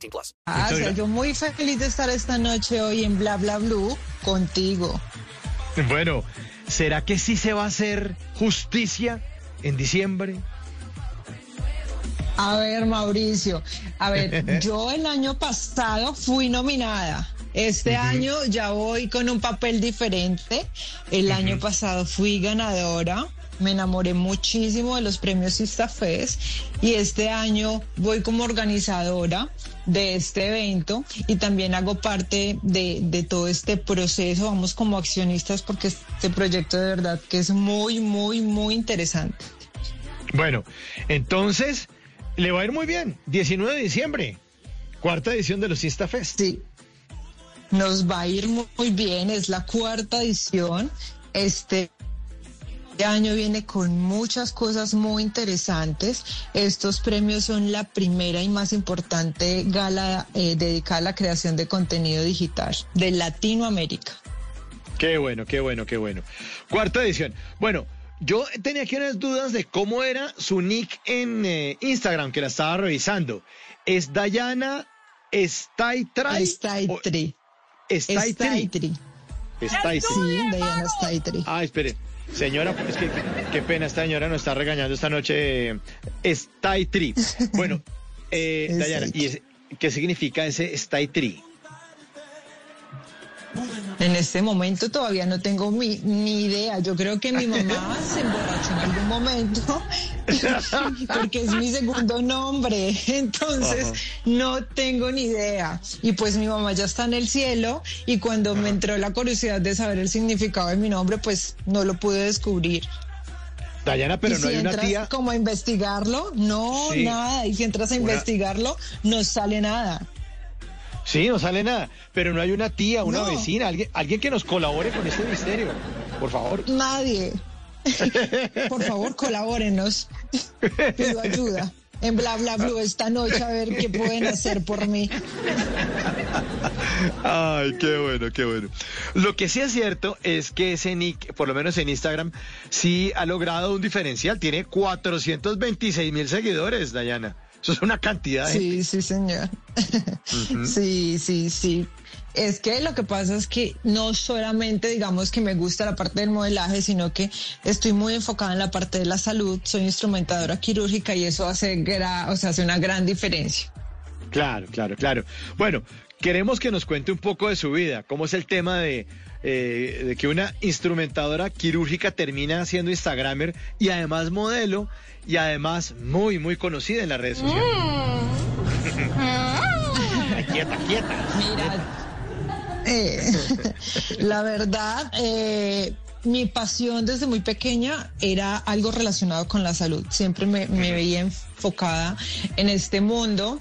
18 plus. Ah, o sea, yo muy feliz de estar esta noche hoy en Bla Bla Blue contigo. Bueno, ¿será que sí se va a hacer justicia en diciembre? A ver, Mauricio, a ver, yo el año pasado fui nominada. Este año ya voy con un papel diferente. El año pasado fui ganadora. Me enamoré muchísimo de los premios Istafest y este año voy como organizadora de este evento y también hago parte de, de todo este proceso. Vamos como accionistas porque este proyecto de verdad que es muy, muy, muy interesante. Bueno, entonces le va a ir muy bien. 19 de diciembre, cuarta edición de los Instafest. Sí, nos va a ir muy, muy bien. Es la cuarta edición. Este año viene con muchas cosas muy interesantes. Estos premios son la primera y más importante gala eh, dedicada a la creación de contenido digital de Latinoamérica. Qué bueno, qué bueno, qué bueno. Cuarta edición. Bueno, yo tenía aquí unas dudas de cómo era su nick en eh, Instagram, que la estaba revisando. ¿Es Dayana Staitri? Staitri. Staitri. Staitri. Sí, Dayana Staitri. Ah, espere. Señora, es que qué pena, esta señora nos está regañando esta noche. Stay Tree. Bueno, eh, Dayana, ¿y ese- qué significa ese Stay Tree? En este momento todavía no tengo mi, ni idea. Yo creo que mi mamá se emborrachó en algún momento porque es mi segundo nombre. Entonces Ajá. no tengo ni idea. Y pues mi mamá ya está en el cielo y cuando me entró la curiosidad de saber el significado de mi nombre, pues no lo pude descubrir. Dayana, pero y no si hay una tía. como a investigarlo, no, Sí. nada. Y si entras a Una- investigarlo, no sale nada. Sí, no sale nada. Pero no hay una tía, una No. vecina, alguien, alguien que nos colabore con este misterio. Por favor. Nadie. Por favor, colabórenos. Pido ayuda. En bla bla blue esta noche a ver qué pueden hacer por mí. Ay, qué bueno, qué bueno. Lo que sí es cierto es que ese nick, por lo menos en Instagram, sí ha logrado un diferencial. Tiene 426 mil seguidores, Dayana. Eso es una cantidad. de Sí, sí, señor. Sí, sí, sí. Es que lo que pasa es que no solamente digamos que me gusta la parte del modelaje, sino que estoy muy enfocada en la parte de la salud. Soy instrumentadora quirúrgica y eso hace, gra- o sea, hace una gran diferencia. Claro, claro, claro. Bueno, queremos que nos cuente un poco de su vida. ¿Cómo es el tema de, eh, de que una instrumentadora quirúrgica termina siendo Instagramer y además modelo y además muy, muy conocida en las redes sociales? quieta, quieta. Mira, eh, la verdad, eh, mi pasión desde muy pequeña era algo relacionado con la salud. Siempre me, me veía enfocada en este mundo.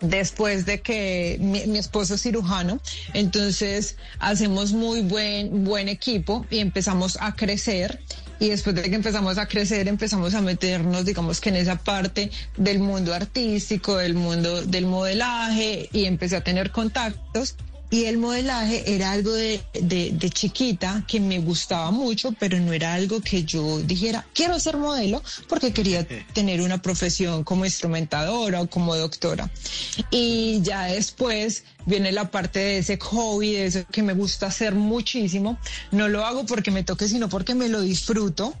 Después de que mi, esposo es cirujano, entonces hacemos muy buen, buen equipo y empezamos a crecer. Y después de que empezamos a crecer, empezamos a meternos, digamos que en esa parte del mundo artístico, del mundo del modelaje, y empecé a tener contactos. Y el modelaje era algo de, de, de chiquita que me gustaba mucho, pero no era algo que yo dijera, quiero ser modelo, porque quería tener una profesión como instrumentadora o como doctora. Y ya después viene la parte de ese hobby, de eso que me gusta hacer muchísimo. No lo hago porque me toque, sino porque me lo disfruto.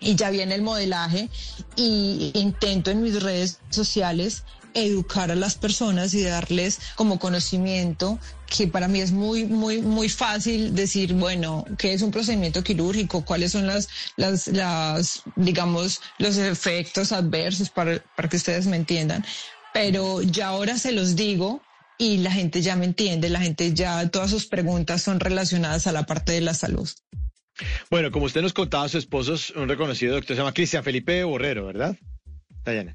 Y ya viene el modelaje y intento en mis redes sociales educar a las personas y darles como conocimiento que para mí es muy, muy, muy fácil decir, bueno, qué es un procedimiento quirúrgico, cuáles son las, las, las, digamos, los efectos adversos para, para que ustedes me entiendan. Pero ya ahora se los digo y la gente ya me entiende, la gente ya, todas sus preguntas son relacionadas a la parte de la salud. Bueno, como usted nos contaba, su esposo es un reconocido doctor, se llama Cristian Felipe Borrero, ¿verdad? Dayana.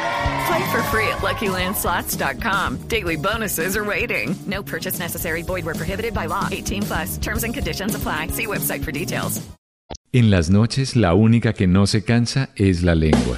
Play for free at LuckyLandSlots.com. Daily bonuses are waiting. No purchase necessary. Void were prohibited by law. 18 plus. Terms and conditions apply. See website for details. En las noches, la única que no se cansa es la lengua.